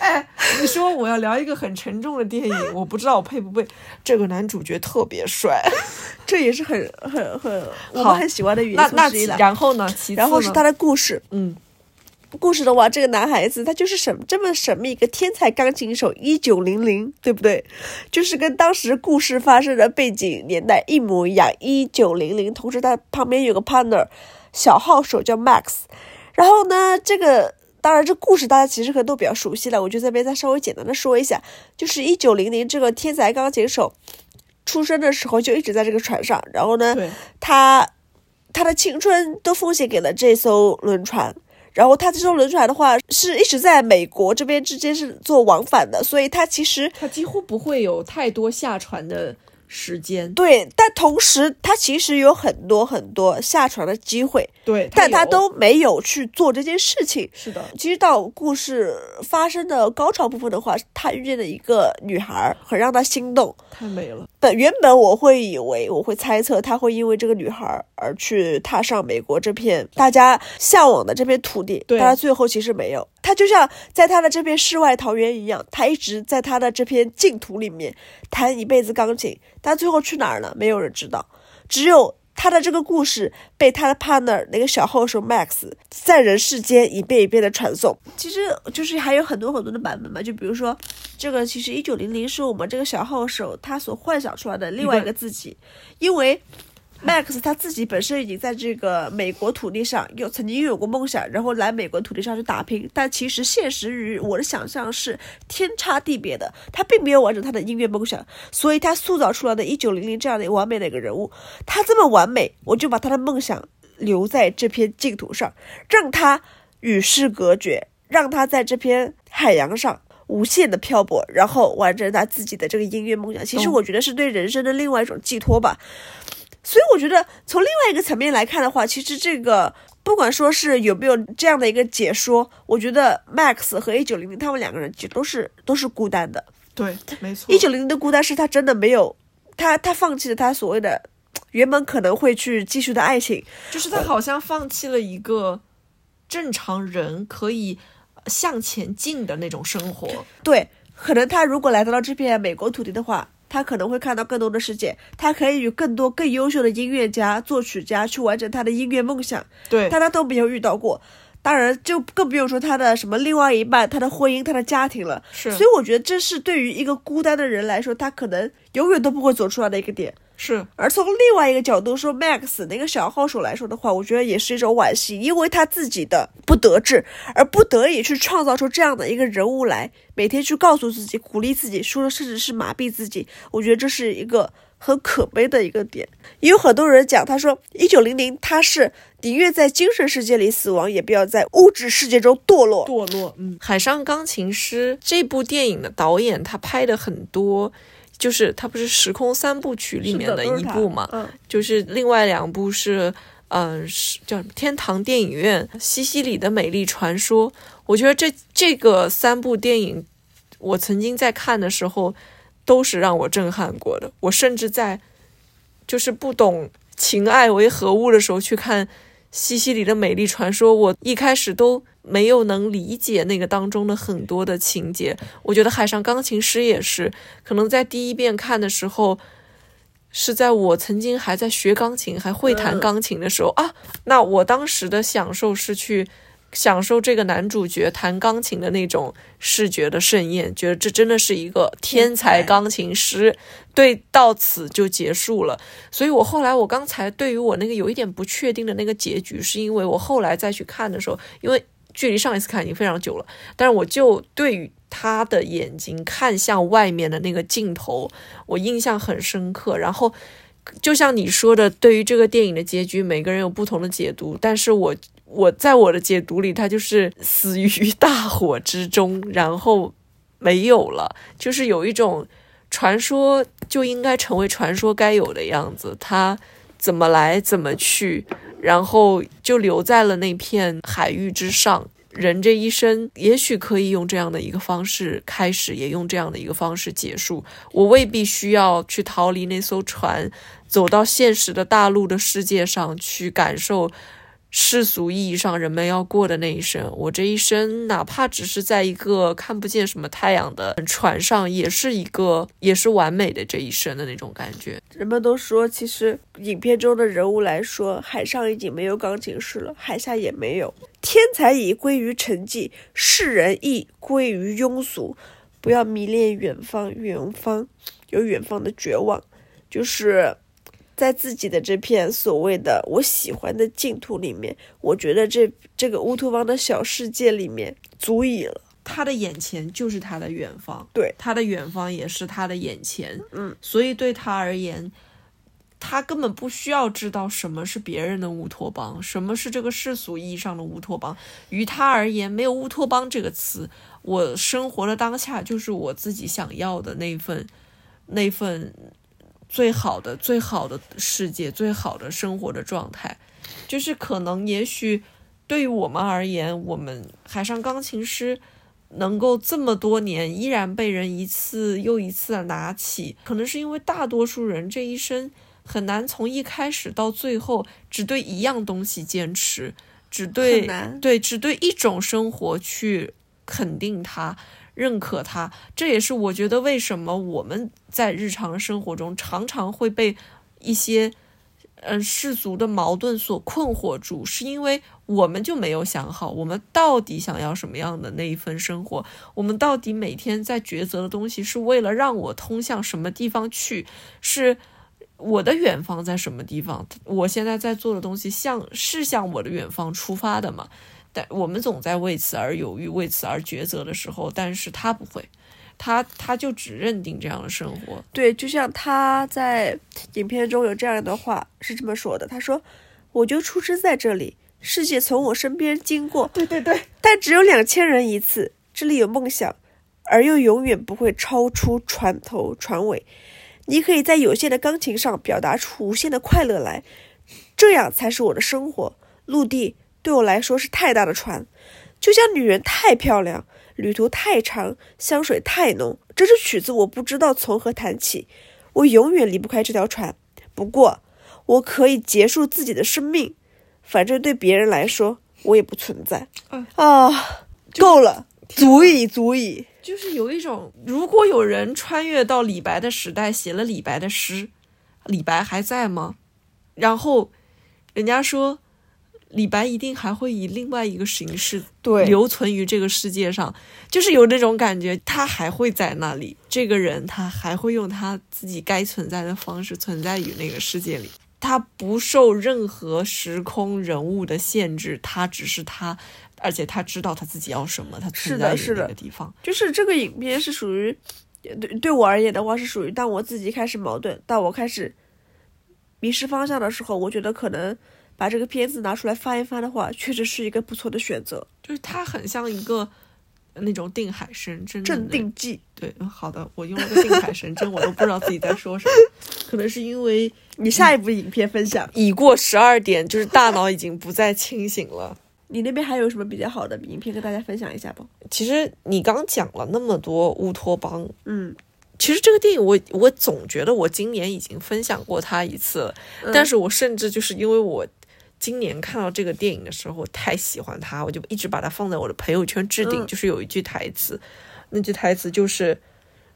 你说我要聊一个很沉重的电影，我不知道我配不配。这个男主角特别帅，这也是很很很我们很喜欢的元那那其素之一了。然后呢？其次呢然后是他的故事，嗯，故事的话，这个男孩子他就是神这么神秘一个天才钢琴手，一九零零，对不对？就是跟当时故事发生的背景年代一模一样，一九零零。同时他旁边有个 partner，小号手叫 Max。然后呢，这个当然这故事大家其实可能都比较熟悉了，我就这边再稍微简单的说一下，就是一九零零这个天才钢琴手出生的时候就一直在这个船上，然后呢，他他的青春都奉献给了这艘轮船。然后他这艘轮船的话，是一直在美国这边之间是做往返的，所以他其实他几乎不会有太多下船的时间。对，但同时他其实有很多很多下船的机会，对，但他都没有去做这件事情。是的，其实到故事发生的高潮部分的话，他遇见了一个女孩，很让他心动。太美了。本原本我会以为，我会猜测他会因为这个女孩而去踏上美国这片大家向往的这片土地，但他最后其实没有。他就像在他的这片世外桃源一样，他一直在他的这片净土里面弹一辈子钢琴，他最后去哪儿了？没有人知道，只有。他的这个故事被他的 partner 那个小号手 Max 在人世间一遍一遍的传颂，其实就是还有很多很多的版本嘛，就比如说这个其实一九零零是我们这个小号手他所幻想出来的另外一个自己，因为 Max 他自己本身已经在这个美国土地上有曾经拥有过梦想，然后来美国土地上去打拼，但其实现实与我的想象是天差地别的，他并没有完成他的音乐梦想，所以他塑造出来的一九零零这样的完美的一个人物，他这么完美，我就把他的梦想留在这片净土上，让他与世隔绝，让他在这片海洋上。无限的漂泊，然后完成他自己的这个音乐梦想。其实我觉得是对人生的另外一种寄托吧。所以我觉得从另外一个层面来看的话，其实这个不管说是有没有这样的一个解说，我觉得 Max 和一九零零他们两个人其实都是都是孤单的。对，没错。一九零零的孤单是他真的没有，他他放弃了他所谓的原本可能会去继续的爱情。就是他好像放弃了一个正常人可以向前进的那种生活。对，可能他如果来到了这片美国土地的话，他可能会看到更多的世界，他可以与更多更优秀的音乐家、作曲家去完成他的音乐梦想，对，但他都没有遇到过。当然，就更不用说他的什么另外一半、他的婚姻、他的家庭了。是所以我觉得这是对于一个孤单的人来说，他可能永远都不会走出来的一个点。是而从另外一个角度说，Max 那个小号手来说的话，我觉得也是一种惋惜，因为他自己的不得志，而不得已去创造出这样的一个人物来，每天去告诉自己、鼓励自己，说甚至是麻痹自己。我觉得这是一个很可悲的一个点。也有很多人讲，他说一九零零他是宁愿在精神世界里死亡，也不要在物质世界中堕落。堕落。嗯，《海上钢琴师》这部电影的导演，他拍的很多，就是它不是时空三部曲里面的一部嘛，嗯，就是另外两部是，嗯、是叫什么天堂电影院、西西里的美丽传说。我觉得这这个三部电影，我曾经在看的时候，都是让我震撼过的。我甚至在就是不懂情爱为何物的时候去看西西里的美丽传说，我一开始都没有能理解那个当中的很多的情节。我觉得《海上钢琴师》也是，可能在第一遍看的时候，是在我曾经还在学钢琴、还会弹嗯钢琴的时候、啊。那我当时的享受是去享受这个男主角弹钢琴的那种视觉的盛宴，觉得这真的是一个天才钢琴师。对，到此就结束了。所以我后来，我刚才对于我那个有一点不确定的那个结局，是因为我后来再去看的时候，因为距离上一次看已经非常久了，但是我就对于他的眼睛看向外面的那个镜头，我印象很深刻。然后，就像你说的，对于这个电影的结局，每个人有不同的解读，但是我我在我的解读里，他就是死于大火之中，然后没有了，就是有一种传说就应该成为传说该有的样子，他怎么来怎么去，然后就留在了那片海域之上。人这一生也许可以用这样的一个方式开始，也用这样的一个方式结束。我未必需要去逃离那艘船，走到现实的大陆的世界上去感受世俗意义上人们要过的那一生。我这一生，哪怕只是在一个看不见什么太阳的船上，也是一个也是完美的这一生的那种感觉。人们都说，其实影片中的人物来说，海上已经没有钢琴师了，海下也没有。天才已归于沉寂，世人亦归于庸俗。不要迷恋远方，远方有远方的绝望，就是在自己的这片所谓的我喜欢的净土里面，我觉得这这个乌托邦的小世界里面足以了。他的眼前就是他的远方，对他的远方也是他的眼前，嗯，所以对他而言，他根本不需要知道什么是别人的乌托邦，什么是这个世俗意义上的乌托邦。于他而言，没有乌托邦这个词，我生活的当下就是我自己想要的那份那份最好的、最好的世界、最好的生活的状态。就是可能，也许对于我们而言，我们海上钢琴师能够这么多年依然被人一次又一次的拿起，可能是因为大多数人这一生很难从一开始到最后只对一样东西坚持，只对对只对一种生活去肯定它。认可他，这也是我觉得为什么我们在日常生活中常常会被一些，嗯世俗的矛盾所困惑住，是因为我们就没有想好，我们到底想要什么样的那一份生活，我们到底每天在抉择的东西是为了让我通向什么地方去，是我的远方在什么地方，我现在在做的东西向是向我的远方出发的吗？但我们总在为此而犹豫，为此而抉择的时候，但是他不会，他他就只认定这样的生活。对，就像他在影片中有这样的话是这么说的：“他说，我就出生在这里，世界从我身边经过，对对对，但只有两千人一次。这里有梦想，而又永远不会超出船头船尾。你可以在有限的钢琴上表达出无限的快乐来，这样才是我的生活。陆地。”对我来说是太大的船，就像女人太漂亮，旅途太长，香水太浓。这支曲子我不知道从何谈起，我永远离不开这条船。不过，我可以结束自己的生命，反正对别人来说我也不存在。啊，够了，足以，足以。就是有一种，如果有人穿越到李白的时代，写了李白的诗，李白还在吗？然后，人家说。李白一定还会以另外一个形式对留存于这个世界上，就是有那种感觉，他还会在那里。这个人他还会用他自己该存在的方式存在于那个世界里，他不受任何时空人物的限制，他只是他，而且他知道他自己要什么，他存在于那个地方。就是这个影片是属于，对对我而言的话是属于，当我自己开始矛盾，当我开始迷失方向的时候，我觉得可能。把这个片子拿出来翻一翻的话，确实是一个不错的选择。就是它很像一个那种定海神针、镇定剂。对，好的，我用了个定海神针，我都不知道自己在说什么。可能是因为你下一部影片分享已过十二点，就是大脑已经不再清醒了。你那边还有什么比较好的影片跟大家分享一下不？其实你刚讲了那么多乌托邦，嗯。其实这个电影，我我总觉得我今年已经分享过它一次了，但是我甚至就是因为我今年看到这个电影的时候太喜欢它，我就一直把它放在我的朋友圈置顶。就是有一句台词，那句台词就是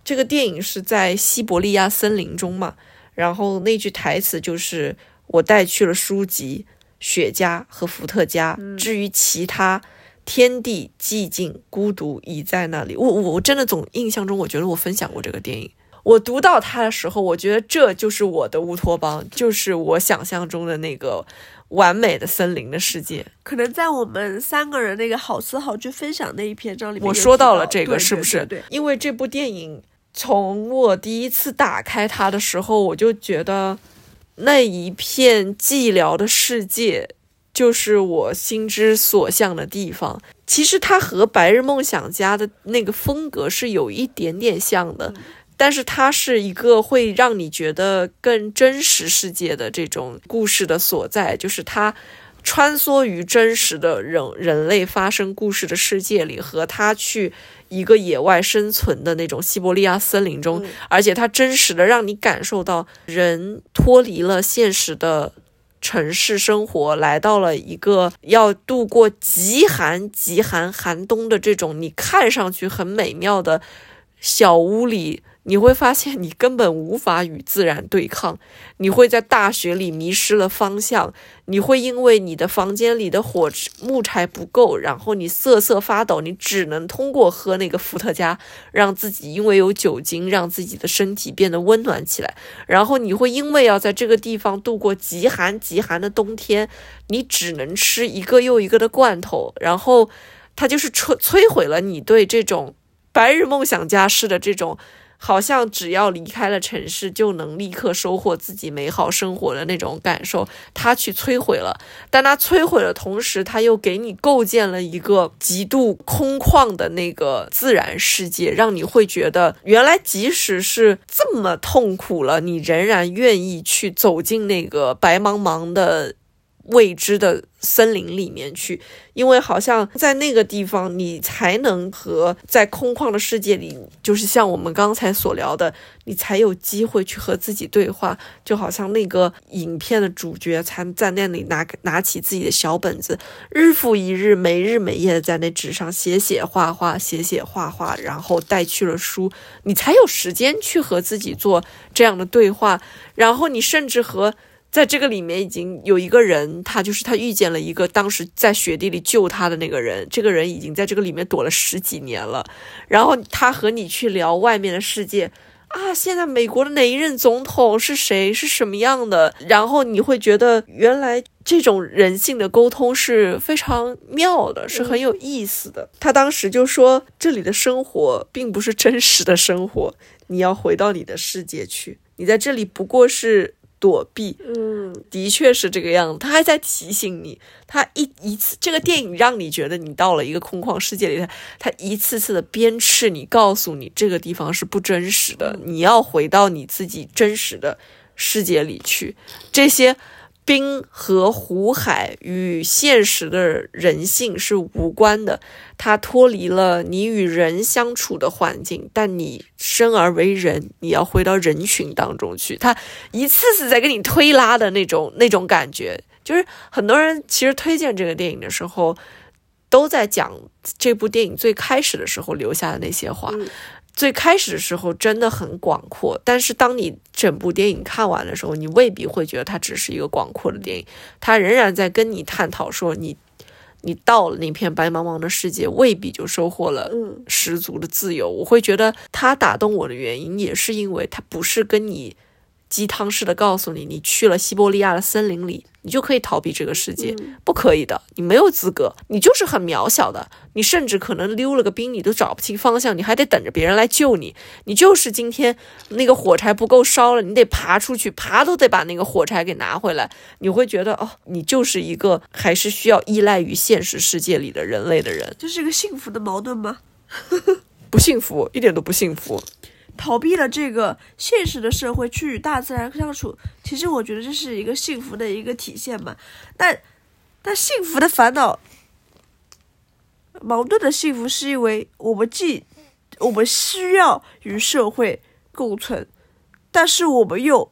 这个电影是在西伯利亚森林中嘛，然后那句台词就是我带去了书籍、雪茄和伏特加，至于其他。天地寂静孤独已在那里，我我我真的总印象中，我觉得我分享过这个电影。我读到它的时候，我觉得这就是我的乌托邦，就是我想象中的那个完美的森林的世界。可能在我们三个人那个好词好句分享那一篇章里面，我说到了这个，是不是？对，因为这部电影从我第一次打开它的时候，我就觉得那一片寂寥的世界。就是我心之所向的地方。其实它和《白日梦想家》的那个风格是有一点点像的，但是它是一个会让你觉得更真实世界的这种故事的所在。就是它穿梭于真实的人人类发生故事的世界里，和他去一个野外生存的那种西伯利亚森林中，而且它真实的让你感受到人脱离了现实的。城市生活来到了一个要度过极寒、极寒寒冬的这种你看上去很美妙的小屋里。你会发现，你根本无法与自然对抗。你会在大雪里迷失了方向。你会因为你的房间里的火木柴不够，然后你瑟瑟发抖。你只能通过喝那个伏特加，让自己因为有酒精，让自己的身体变得温暖起来。然后你会因为要在这个地方度过极寒极寒的冬天，你只能吃一个又一个的罐头。然后，它就是摧摧毁了你对这种白日梦想家式的这种。好像只要离开了城市，就能立刻收获自己美好生活的那种感受，他去摧毁了。但他摧毁的同时，他又给你构建了一个极度空旷的那个自然世界，让你会觉得，原来即使是这么痛苦了，你仍然愿意去走进那个白茫茫的。未知的森林里面去，因为好像在那个地方，你才能和在空旷的世界里，就是像我们刚才所聊的，你才有机会去和自己对话。就好像那个影片的主角，才在那里拿拿起自己的小本子，日复一日，没日没夜的在那纸上写写画画，写写画画，然后带去了书，你才有时间去和自己做这样的对话。然后你甚至和。在这个里面，已经有一个人，他就是他遇见了一个当时在雪地里救他的那个人。这个人已经在这个里面躲了十几年了。然后他和你去聊外面的世界啊，现在美国的哪一任总统是谁，是什么样的？然后你会觉得，原来这种人性的沟通是非常妙的，是很有意思的。他当时就说，这里的生活并不是真实的生活，你要回到你的世界去。你在这里不过是。躲避，嗯，的确是这个样子。他还在提醒你，他一一次这个电影让你觉得你到了一个空旷世界里，他他一次次的鞭笞你，告诉你这个地方是不真实的，你要回到你自己真实的世界里去。这些。冰和湖海与现实的人性是无关的，它脱离了你与人相处的环境，但你生而为人，你要回到人群当中去。他一次次在给你推拉的那种那种感觉，就是很多人其实推荐这个电影的时候，都在讲这部电影最开始的时候留下的那些话。最开始的时候真的很广阔，但是当你整部电影看完的时候，你未必会觉得它只是一个广阔的电影，它仍然在跟你探讨说你，你到了那片白茫茫的世界，未必就收获了十足的自由。我会觉得它打动我的原因，也是因为它不是跟你。鸡汤式的告诉你，你去了西伯利亚的森林里，你就可以逃避这个世界，不可以的，你没有资格，你就是很渺小的，你甚至可能溜了个冰，你都找不清方向，你还得等着别人来救你，你就是今天那个火柴不够烧了，你得爬出去，爬都得把那个火柴给拿回来，你会觉得哦，你就是一个还是需要依赖于现实世界里的人类的人，这是一个幸福的矛盾吗？不幸福，一点都不幸福。逃避了这个现实的社会，去与大自然相处，其实我觉得这是一个幸福的一个体现嘛。但，但幸福的烦恼，矛盾的幸福，是因为我们既我们需要与社会共存，但是我们又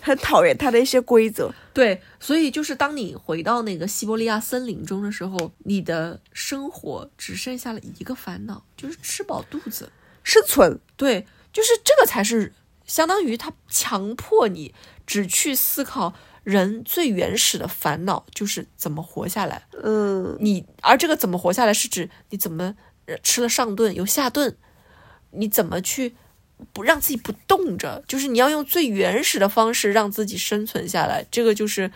很讨厌它的一些规则。对，所以就是当你回到那个西伯利亚森林中的时候，你的生活只剩下了一个烦恼，就是吃饱肚子，生存。对。就是这个才是相当于他强迫你只去思考人最原始的烦恼，就是怎么活下来。嗯，你而这个怎么活下来是指你怎么吃了上顿有下顿，你怎么去不让自己不动着，就是你要用最原始的方式让自己生存下来。这个就是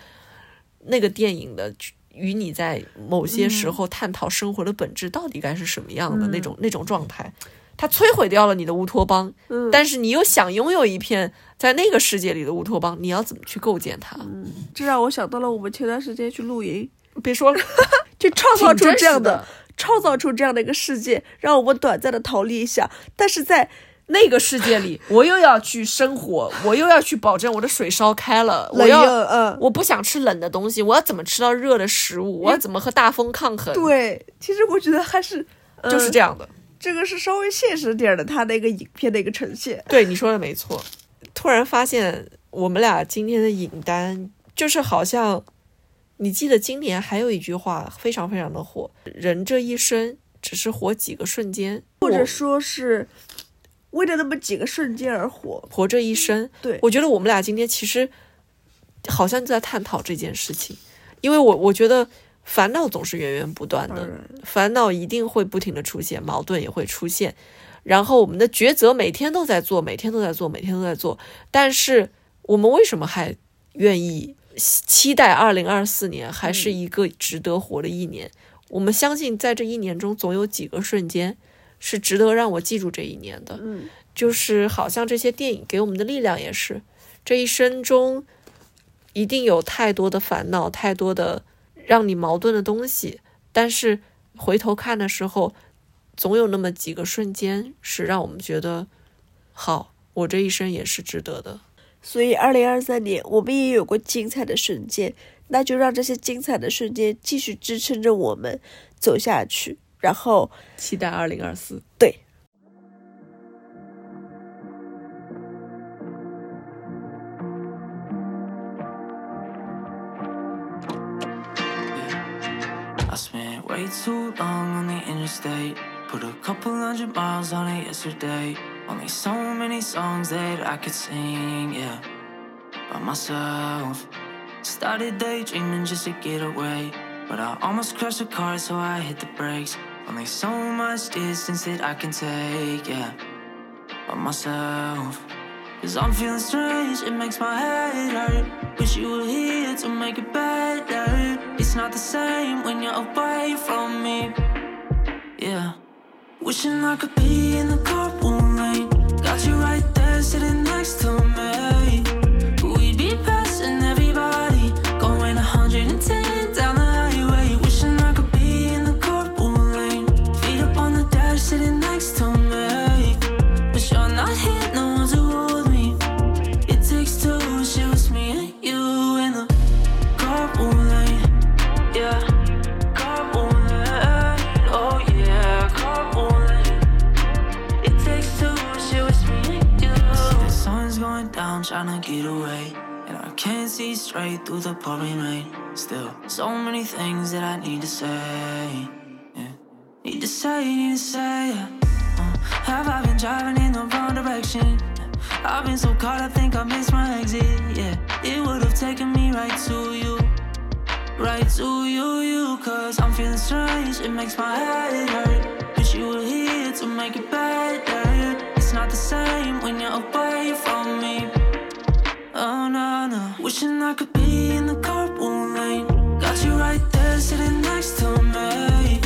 那个电影的与你在某些时候探讨生活的本质到底该是什么样的那种那种状态。它摧毁掉了你的乌托邦，嗯，但是你又想拥有一片在那个世界里的乌托邦，你要怎么去构建它？嗯，这让我想到了我们前段时间去露营，别说了，就创造出这样的，创造出这样的一个世界，让我们短暂的逃离一下。但是在那个世界里，我又要去生活，我又要去保证我的水烧开了，我要，嗯，我不想吃冷的东西，我要怎么吃到热的食物？我要怎么和大风抗衡？对，其实我觉得还是就是这样的。这个是稍微现实点的，他那个影片的一个呈现。对你说的没错。突然发现我们俩今天的影单就是好像，你记得今年还有一句话非常非常的火：人这一生只是活几个瞬间，或者说是为了那么几个瞬间而活，活这一生。对，我觉得我们俩今天其实好像在探讨这件事情，因为我我觉得。烦恼总是源源不断的，烦恼一定会不停的出现，矛盾也会出现。然后我们的抉择每天都在做，每天都在做，每天都在做。但是我们为什么还愿意期待二零二四年还是一个值得活的一年？我们相信在这一年中总有几个瞬间是值得让我记住这一年的。嗯，就是好像这些电影给我们的力量也是，这一生中一定有太多的烦恼，太多的让你矛盾的东西，但是回头看的时候，总有那么几个瞬间是让我们觉得，好，我这一生也是值得的。所以，二零二三年我们也有过精彩的瞬间，那就让这些精彩的瞬间继续支撑着我们走下去。然后，期待二零二四。对。I spent way too long on the interstate. Put a couple hundred miles on it yesterday. Only so many songs that I could sing, yeah, by myself. Started daydreaming just to get away. But I almost crashed the car, so I hit the brakes. Only so much distance that I can take, yeah, by myself. Cause I'm feeling strange, it makes my head hurt. Wish you were here to make it better. It's not the same when you're away from me. Yeah. Wishing I could be in the carpool lane. Got you right there sitting the pouring rain. Still, so many things that I need to say. Yeah. Need to say, need to say. Uh, have I been driving in the wrong direction? I've been so caught, I think I missed my exit. Yeah, it would have taken me right to you. Right to you, you, cause I'm feeling strange. It makes my head hurt. Wish you were here to make it better. It's not the same when you're away from me. Oh no no. Wishing I could be in the carpool lane. Got you right there, sitting next to me.